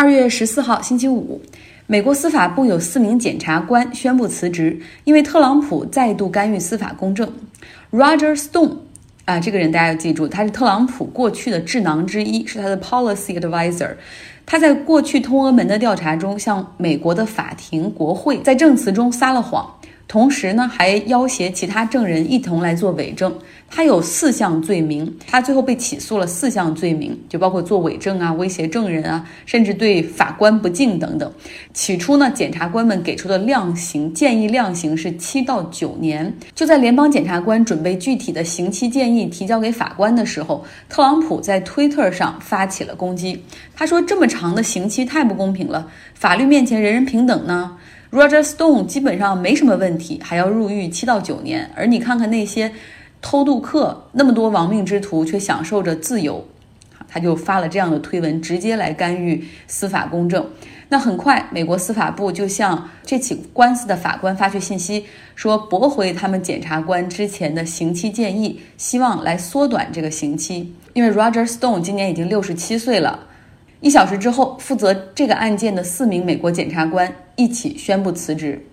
二月十四号，星期五，美国司法部有四名检察官宣布辞职，因为特朗普再度干预司法公正。Roger Stone 啊，这个人大家要记住，他是特朗普过去的智囊之一，是他的 policy advisor。他在过去通俄门的调查中，向美国的法庭、国会在证词中撒了谎。同时呢，还要挟其他证人一同来做伪证。他有四项罪名，他最后被起诉了四项罪名，就包括做伪证啊、威胁证人啊，甚至对法官不敬等等。起初呢，检察官们给出的量刑建议量刑是七到九年。就在联邦检察官准备具体的刑期建议提交给法官的时候，特朗普在推特上发起了攻击。他说：“这么长的刑期太不公平了，法律面前人人平等呢。” Roger Stone 基本上没什么问题，还要入狱七到九年。而你看看那些偷渡客，那么多亡命之徒却享受着自由，他就发了这样的推文，直接来干预司法公正。那很快，美国司法部就向这起官司的法官发去信息，说驳回他们检察官之前的刑期建议，希望来缩短这个刑期。因为 Roger Stone 今年已经六十七岁了。一小时之后，负责这个案件的四名美国检察官一起宣布辞职。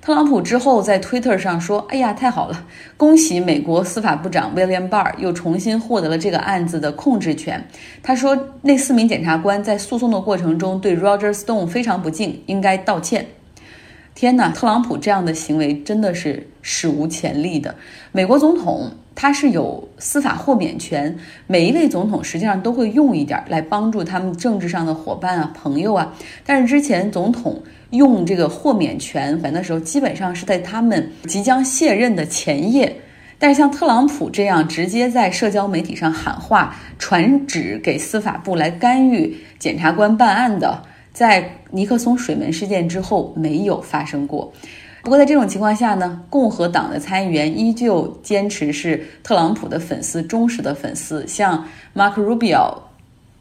特朗普之后在推特上说：“哎呀，太好了，恭喜美国司法部长 William Barr 又重新获得了这个案子的控制权。”他说：“那四名检察官在诉讼的过程中对 Roger Stone 非常不敬，应该道歉。”天哪，特朗普这样的行为真的是史无前例的。美国总统他是有司法豁免权，每一位总统实际上都会用一点来帮助他们政治上的伙伴啊、朋友啊。但是之前总统用这个豁免权的时候，基本上是在他们即将卸任的前夜。但是像特朗普这样直接在社交媒体上喊话、传旨给司法部来干预检察官办案的。在尼克松水门事件之后没有发生过。不过在这种情况下呢，共和党的参议员依旧坚持是特朗普的粉丝、忠实的粉丝。像 Mark Rubio，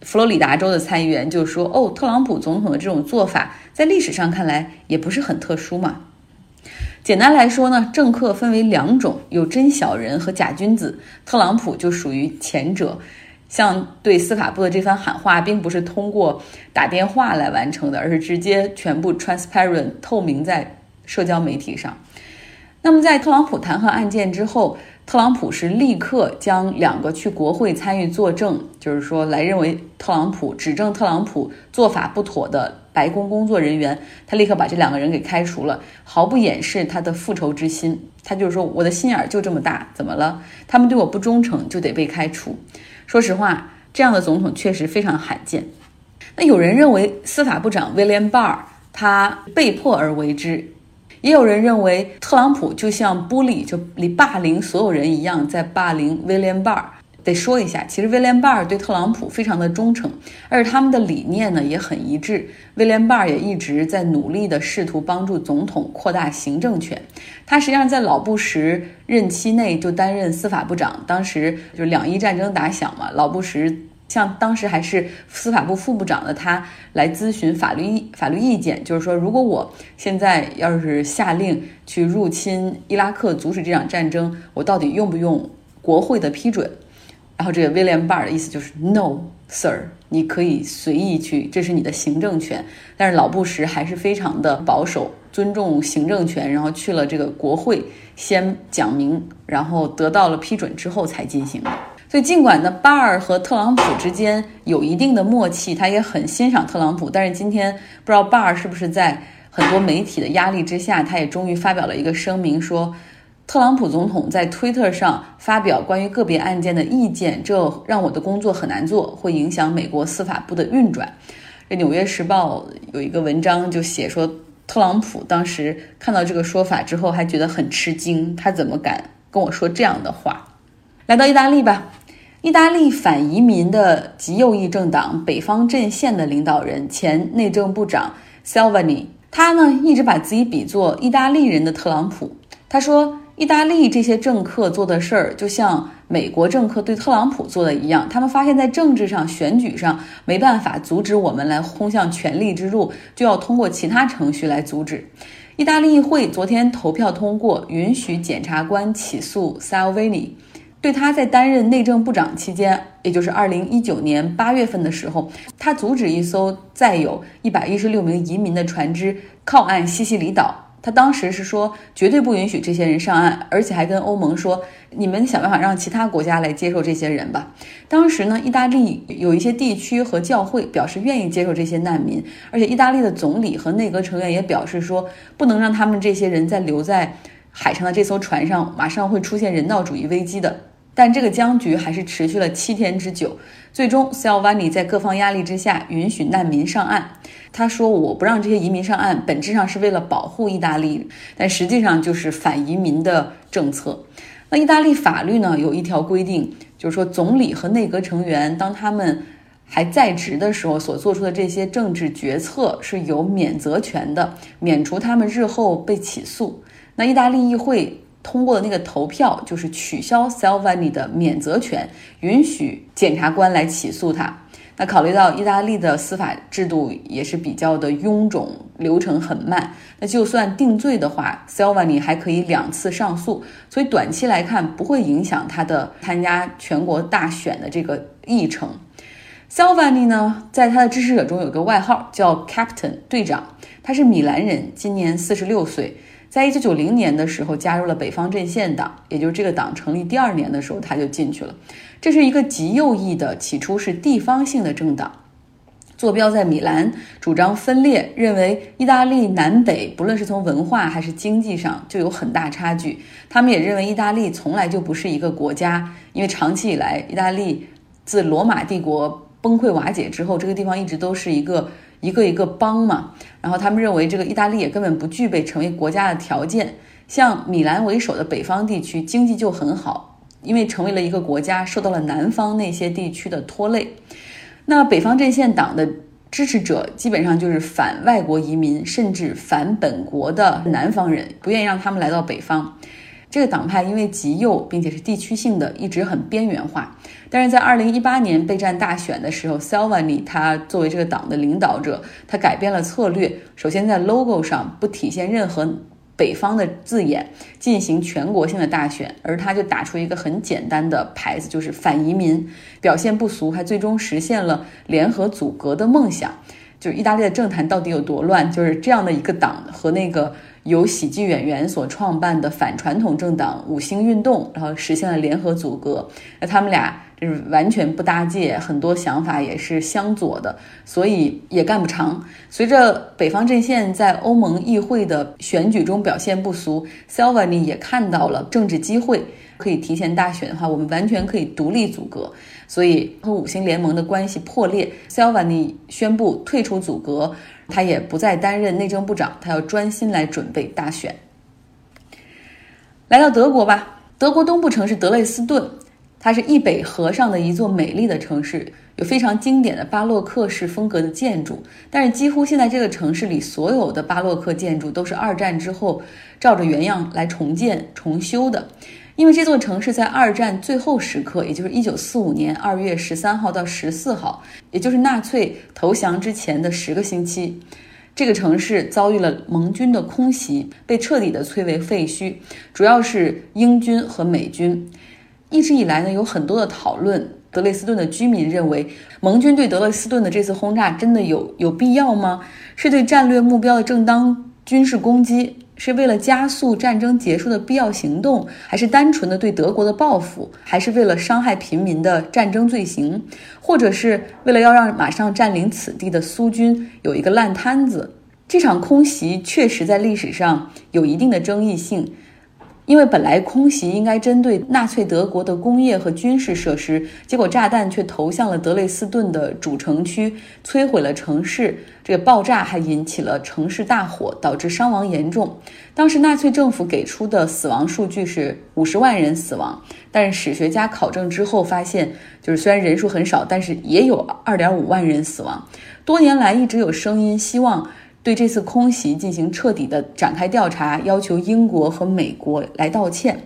佛罗里达州的参议员就说：“哦，特朗普总统的这种做法，在历史上看来也不是很特殊嘛。”简单来说呢，政客分为两种，有真小人和假君子。特朗普就属于前者。像对司法部的这番喊话，并不是通过打电话来完成的，而是直接全部 transparent 透明在社交媒体上。那么在特朗普弹劾案件之后，特朗普是立刻将两个去国会参与作证，就是说来认为特朗普指证特朗普做法不妥的白宫工作人员，他立刻把这两个人给开除了，毫不掩饰他的复仇之心。他就是说，我的心眼儿就这么大，怎么了？他们对我不忠诚，就得被开除。说实话，这样的总统确实非常罕见。那有人认为司法部长 William Barr 他被迫而为之，也有人认为特朗普就像 bully 就霸凌所有人一样，在霸凌威廉巴尔。得说一下，其实威廉·巴尔对特朗普非常的忠诚，而且他们的理念呢也很一致。威廉·巴尔也一直在努力的试图帮助总统扩大行政权。他实际上在老布什任期内就担任司法部长，当时就两伊战争打响嘛，老布什像当时还是司法部副部长的他来咨询法律法律意见，就是说如果我现在要是下令去入侵伊拉克，阻止这场战争，我到底用不用国会的批准？然后这个威廉·巴尔的意思就是 “No, Sir，你可以随意去，这是你的行政权。”但是老布什还是非常的保守，尊重行政权，然后去了这个国会，先讲明，然后得到了批准之后才进行。所以尽管呢，巴尔和特朗普之间有一定的默契，他也很欣赏特朗普，但是今天不知道巴尔是不是在很多媒体的压力之下，他也终于发表了一个声明说。特朗普总统在推特上发表关于个别案件的意见，这让我的工作很难做，会影响美国司法部的运转。这《纽约时报》有一个文章就写说，特朗普当时看到这个说法之后，还觉得很吃惊，他怎么敢跟我说这样的话？来到意大利吧，意大利反移民的极右翼政党北方阵线的领导人前内政部长 Salvini，他呢一直把自己比作意大利人的特朗普，他说。意大利这些政客做的事儿，就像美国政客对特朗普做的一样。他们发现，在政治上、选举上没办法阻止我们来通向权力之路，就要通过其他程序来阻止。意大利议会昨天投票通过，允许检察官起诉 Salvini。对他在担任内政部长期间，也就是二零一九年八月份的时候，他阻止一艘载有一百一十六名移民的船只靠岸西西里岛。他当时是说绝对不允许这些人上岸，而且还跟欧盟说：“你们想办法让其他国家来接受这些人吧。”当时呢，意大利有一些地区和教会表示愿意接受这些难民，而且意大利的总理和内阁成员也表示说，不能让他们这些人再留在海上的这艘船上，马上会出现人道主义危机的。但这个僵局还是持续了七天之久。最终 s a l v a n i 在各方压力之下允许难民上岸。他说：“我不让这些移民上岸，本质上是为了保护意大利，但实际上就是反移民的政策。”那意大利法律呢？有一条规定，就是说总理和内阁成员当他们还在职的时候所做出的这些政治决策是有免责权的，免除他们日后被起诉。那意大利议会。通过的那个投票就是取消 Salvini 的免责权，允许检察官来起诉他。那考虑到意大利的司法制度也是比较的臃肿，流程很慢，那就算定罪的话，Salvini 还可以两次上诉，所以短期来看不会影响他的参加全国大选的这个议程。Salvini 呢，在他的支持者中有个外号叫 Captain 队长，他是米兰人，今年四十六岁。在一九九零年的时候，加入了北方阵线党，也就是这个党成立第二年的时候，他就进去了。这是一个极右翼的，起初是地方性的政党，坐标在米兰，主张分裂，认为意大利南北不论是从文化还是经济上就有很大差距。他们也认为意大利从来就不是一个国家，因为长期以来，意大利自罗马帝国崩溃瓦解之后，这个地方一直都是一个。一个一个邦嘛，然后他们认为这个意大利也根本不具备成为国家的条件。像米兰为首的北方地区经济就很好，因为成为了一个国家，受到了南方那些地区的拖累。那北方阵线党的支持者基本上就是反外国移民，甚至反本国的南方人，不愿意让他们来到北方。这个党派因为极右，并且是地区性的，一直很边缘化。但是在二零一八年备战大选的时候，Salvini 他作为这个党的领导者，他改变了策略。首先在 logo 上不体现任何北方的字眼，进行全国性的大选，而他就打出一个很简单的牌子，就是反移民，表现不俗，还最终实现了联合阻隔的梦想。就是意大利的政坛到底有多乱？就是这样的一个党和那个。由喜剧演员所创办的反传统政党五星运动，然后实现了联合阻隔。那他们俩就是完全不搭界，很多想法也是相左的，所以也干不长。随着北方阵线在欧盟议会的选举中表现不俗，Salvini 也看到了政治机会，可以提前大选的话，我们完全可以独立阻隔。所以和五星联盟的关系破裂，Salvini 宣布退出阻隔。他也不再担任内政部长，他要专心来准备大选。来到德国吧，德国东部城市德累斯顿，它是易北河上的一座美丽的城市，有非常经典的巴洛克式风格的建筑。但是几乎现在这个城市里所有的巴洛克建筑都是二战之后照着原样来重建重修的。因为这座城市在二战最后时刻，也就是一九四五年二月十三号到十四号，也就是纳粹投降之前的十个星期，这个城市遭遇了盟军的空袭，被彻底的摧为废墟。主要是英军和美军。一直以来呢，有很多的讨论。德累斯顿的居民认为，盟军对德累斯顿的这次轰炸真的有有必要吗？是对战略目标的正当军事攻击？是为了加速战争结束的必要行动，还是单纯的对德国的报复，还是为了伤害平民的战争罪行，或者是为了要让马上占领此地的苏军有一个烂摊子？这场空袭确实在历史上有一定的争议性。因为本来空袭应该针对纳粹德国的工业和军事设施，结果炸弹却投向了德累斯顿的主城区，摧毁了城市。这个爆炸还引起了城市大火，导致伤亡严重。当时纳粹政府给出的死亡数据是五十万人死亡，但是史学家考证之后发现，就是虽然人数很少，但是也有二点五万人死亡。多年来一直有声音希望。对这次空袭进行彻底的展开调查，要求英国和美国来道歉。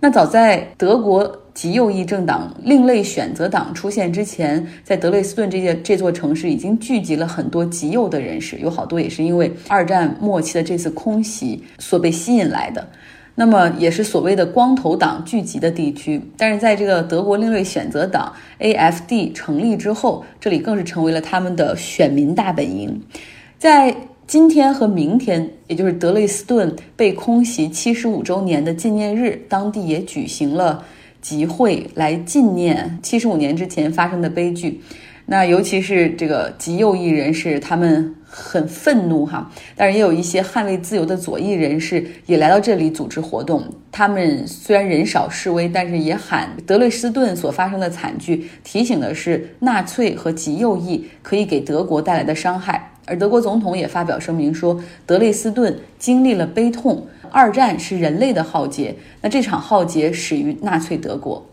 那早在德国极右翼政党另类选择党出现之前，在德累斯顿这些这座城市已经聚集了很多极右的人士，有好多也是因为二战末期的这次空袭所被吸引来的。那么也是所谓的光头党聚集的地区。但是在这个德国另类选择党 AFD 成立之后，这里更是成为了他们的选民大本营。在今天和明天，也就是德累斯顿被空袭七十五周年的纪念日，当地也举行了集会来纪念七十五年之前发生的悲剧。那尤其是这个极右翼人士，他们很愤怒哈，但是也有一些捍卫自由的左翼人士也来到这里组织活动。他们虽然人少示威，但是也喊德累斯顿所发生的惨剧，提醒的是纳粹和极右翼可以给德国带来的伤害。而德国总统也发表声明说，德累斯顿经历了悲痛，二战是人类的浩劫，那这场浩劫始于纳粹德国。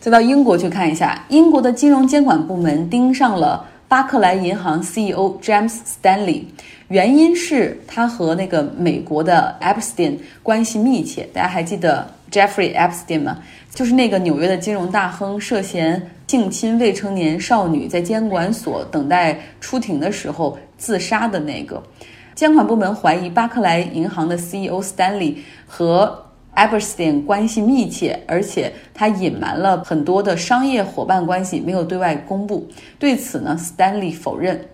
再到英国去看一下，英国的金融监管部门盯上了巴克莱银行 CEO James Stanley，原因是他和那个美国的 Epstein 关系密切。大家还记得 Jeffrey Epstein 吗？就是那个纽约的金融大亨涉嫌性侵未成年少女，在监管所等待出庭的时候自杀的那个。监管部门怀疑巴克莱银行的 CEO Stanley 和 Epstein 关系密切，而且他隐瞒了很多的商业伙伴关系，没有对外公布。对此呢，Stanley 否认。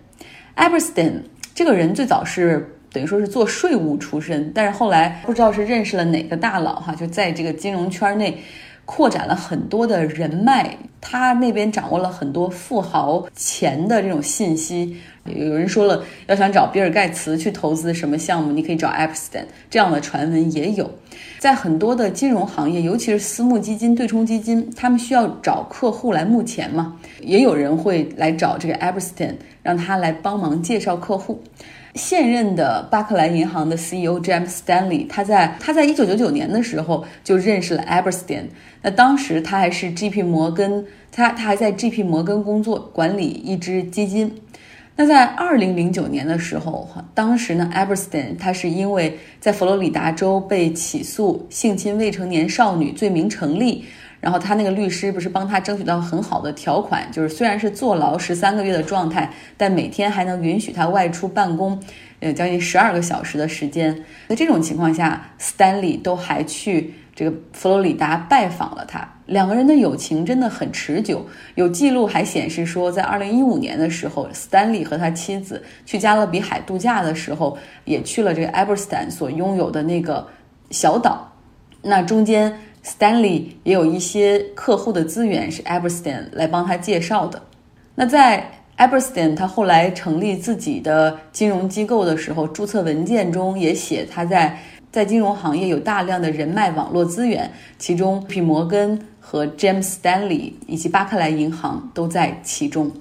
Epstein 这个人最早是等于说是做税务出身，但是后来不知道是认识了哪个大佬哈，就在这个金融圈内扩展了很多的人脉，他那边掌握了很多富豪钱的这种信息。有人说了，要想找比尔盖茨去投资什么项目，你可以找 Epstein，这样的传闻也有。在很多的金融行业，尤其是私募基金、对冲基金，他们需要找客户来募钱嘛，也有人会来找这个 Epstein，让他来帮忙介绍客户。现任的巴克莱银行的 CEO James Stanley，他在他在一九九九年的时候就认识了 Eberstein 那当时他还是 GP 摩根，他他还在 GP 摩根工作，管理一支基金。那在二零零九年的时候，当时呢 e b e r s t e n 他是因为在佛罗里达州被起诉性侵未成年少女罪名成立，然后他那个律师不是帮他争取到很好的条款，就是虽然是坐牢十三个月的状态，但每天还能允许他外出办公，呃，将近十二个小时的时间。在这种情况下，Stanley 都还去。这个佛罗里达拜访了他，两个人的友情真的很持久。有记录还显示说，在二零一五年的时候，斯坦利和他妻子去加勒比海度假的时候，也去了这个埃伯斯坦所拥有的那个小岛。那中间，Stanley 也有一些客户的资源是埃伯斯坦来帮他介绍的。那在埃伯斯坦他后来成立自己的金融机构的时候，注册文件中也写他在。在金融行业有大量的人脉网络资源，其中皮摩根和 James Stanley 以及巴克莱银行都在其中。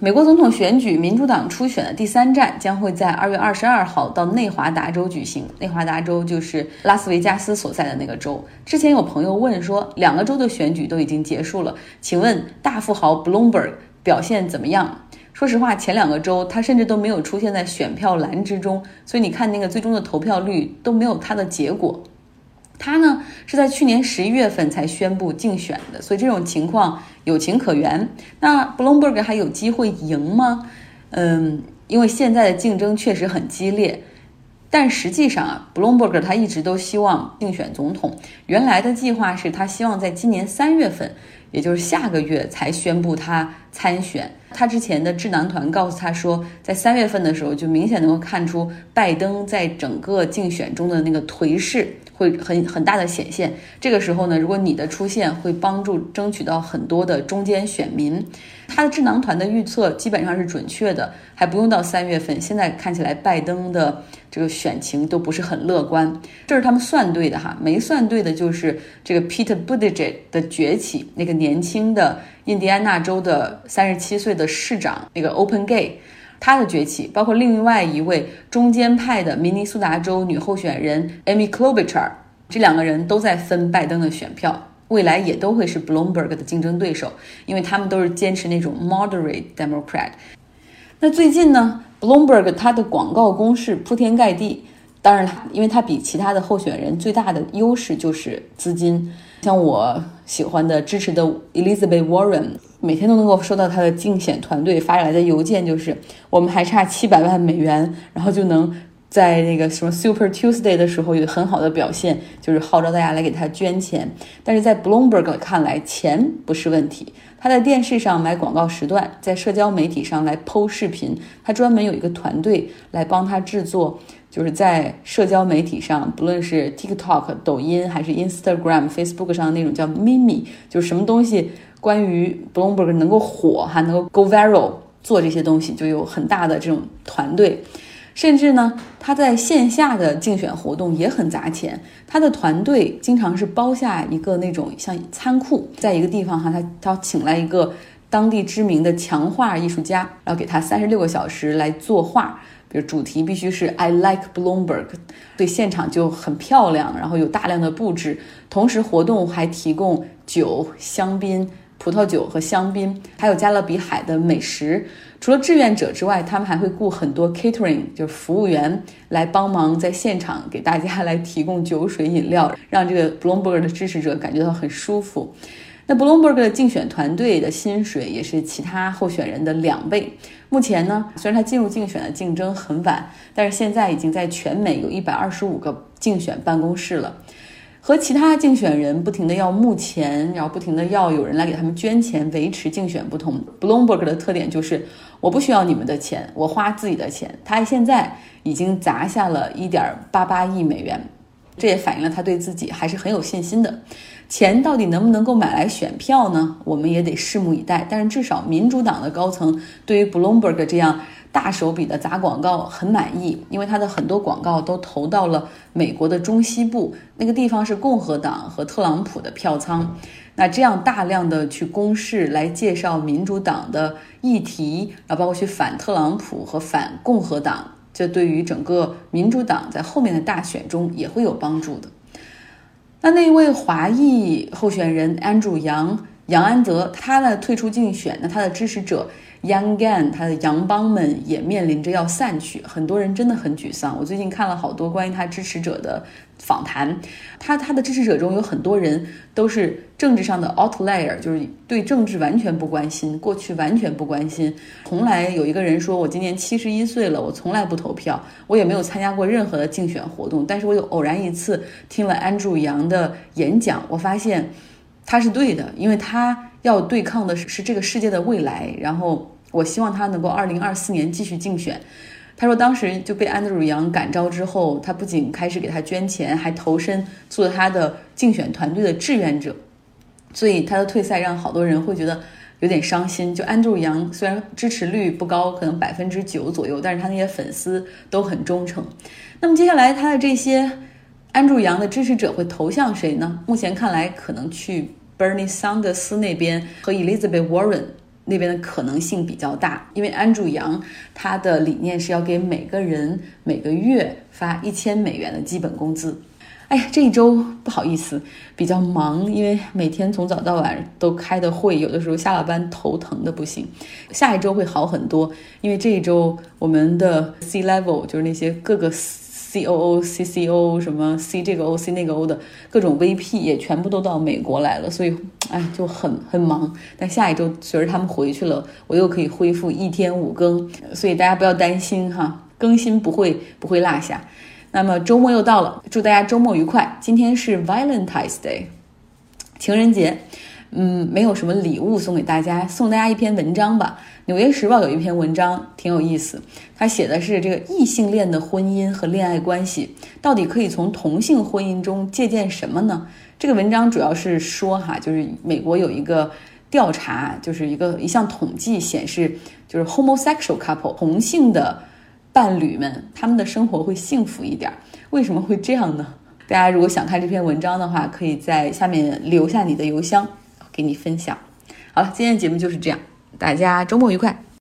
美国总统选举，民主党初选的第三站将会在二月二十二号到内华达州举行。内华达州就是拉斯维加斯所在的那个州。之前有朋友问说，两个州的选举都已经结束了，请问大富豪 Bloomberg 表现怎么样？说实话，前两个州他甚至都没有出现在选票栏之中，所以你看那个最终的投票率都没有他的结果。他呢是在去年十一月份才宣布竞选的，所以这种情况有情可原。那 Bloomberg 还有机会赢吗？嗯，因为现在的竞争确实很激烈。但实际上啊，Bloomberg 他一直都希望竞选总统，原来的计划是他希望在今年三月份。也就是下个月才宣布他参选。他之前的智囊团告诉他说，在三月份的时候就明显能够看出拜登在整个竞选中的那个颓势会很很大的显现。这个时候呢，如果你的出现会帮助争取到很多的中间选民。他的智囊团的预测基本上是准确的，还不用到三月份。现在看起来拜登的这个选情都不是很乐观，这是他们算对的哈。没算对的就是这个 Peter Buttigieg 的崛起，那个年轻的印第安纳州的三十七岁的市长，那个 Open Gay，他的崛起，包括另外一位中间派的明尼苏达州女候选人 Amy Klobuchar，这两个人都在分拜登的选票。未来也都会是 Bloomberg 的竞争对手，因为他们都是坚持那种 moderate Democrat。那最近呢，Bloomberg 它的广告攻势铺天盖地。当然了，因为它比其他的候选人最大的优势就是资金。像我喜欢的、支持的 Elizabeth Warren，每天都能够收到他的竞选团队发来的邮件，就是我们还差七百万美元，然后就能在那个什么 Super Tuesday 的时候有很好的表现，就是号召大家来给他捐钱。但是在 Bloomberg 看来，钱不是问题。他在电视上买广告时段，在社交媒体上来剖视频，他专门有一个团队来帮他制作。就是在社交媒体上，不论是 TikTok、抖音还是 Instagram、Facebook 上的那种叫 Mimi，就是什么东西关于 Bloomberg 能够火还，能够 go viral，做这些东西就有很大的这种团队。甚至呢，他在线下的竞选活动也很砸钱。他的团队经常是包下一个那种像仓库，在一个地方哈，他他请来一个当地知名的强画艺术家，然后给他三十六个小时来作画。比如主题必须是 I like Bloomberg，对现场就很漂亮，然后有大量的布置，同时活动还提供酒、香槟、葡萄酒和香槟，还有加勒比海的美食。除了志愿者之外，他们还会雇很多 catering，就是服务员来帮忙在现场给大家来提供酒水饮料，让这个 Bloomberg 的支持者感觉到很舒服。那 Bloomberg 的竞选团队的薪水也是其他候选人的两倍。目前呢，虽然他进入竞选的竞争很晚，但是现在已经在全美有一百二十五个竞选办公室了。和其他竞选人不停地要募钱，然后不停地要有人来给他们捐钱维持竞选不同，Bloomberg 的特点就是我不需要你们的钱，我花自己的钱。他现在已经砸下了一点八八亿美元，这也反映了他对自己还是很有信心的。钱到底能不能够买来选票呢？我们也得拭目以待。但是至少民主党的高层对于 Bloomberg 这样大手笔的砸广告很满意，因为他的很多广告都投到了美国的中西部那个地方，是共和党和特朗普的票仓。那这样大量的去公示来介绍民主党的议题，然后包括去反特朗普和反共和党，这对于整个民主党在后面的大选中也会有帮助的。那那位华裔候选人 Andrew 杨杨安泽，他呢退出竞选，那他的支持者。Young Gan，他的杨帮们也面临着要散去，很多人真的很沮丧。我最近看了好多关于他支持者的访谈，他他的支持者中有很多人都是政治上的 outlier，就是对政治完全不关心，过去完全不关心。从来有一个人说，我今年七十一岁了，我从来不投票，我也没有参加过任何的竞选活动。但是我有偶然一次听了 Andrew 杨的演讲，我发现他是对的，因为他。要对抗的是是这个世界的未来，然后我希望他能够二零二四年继续竞选。他说当时就被安德鲁杨感召之后，他不仅开始给他捐钱，还投身做他的竞选团队的志愿者。所以他的退赛让好多人会觉得有点伤心。就安德鲁杨虽然支持率不高，可能百分之九左右，但是他那些粉丝都很忠诚。那么接下来他的这些安德鲁杨的支持者会投向谁呢？目前看来可能去。Bernie Sanders 那边和 Elizabeth Warren 那边的可能性比较大，因为 Andrew 杨他的理念是要给每个人每个月发一千美元的基本工资。哎呀，这一周不好意思，比较忙，因为每天从早到晚都开的会，有的时候下了班头疼的不行。下一周会好很多，因为这一周我们的 C level 就是那些各个。C O O C C O 什么 C 这个 O C 那个 O 的各种 V P 也全部都到美国来了，所以哎就很很忙。但下一周随着他们回去了，我又可以恢复一天五更，所以大家不要担心哈，更新不会不会落下。那么周末又到了，祝大家周末愉快。今天是 Valentine's Day，情人节。嗯，没有什么礼物送给大家，送大家一篇文章吧。《纽约时报》有一篇文章挺有意思，他写的是这个异性恋的婚姻和恋爱关系，到底可以从同性婚姻中借鉴什么呢？这个文章主要是说哈，就是美国有一个调查，就是一个一项统计显示，就是 homosexual couple 同性的伴侣们，他们的生活会幸福一点。为什么会这样呢？大家如果想看这篇文章的话，可以在下面留下你的邮箱。给你分享，好了，今天的节目就是这样，大家周末愉快。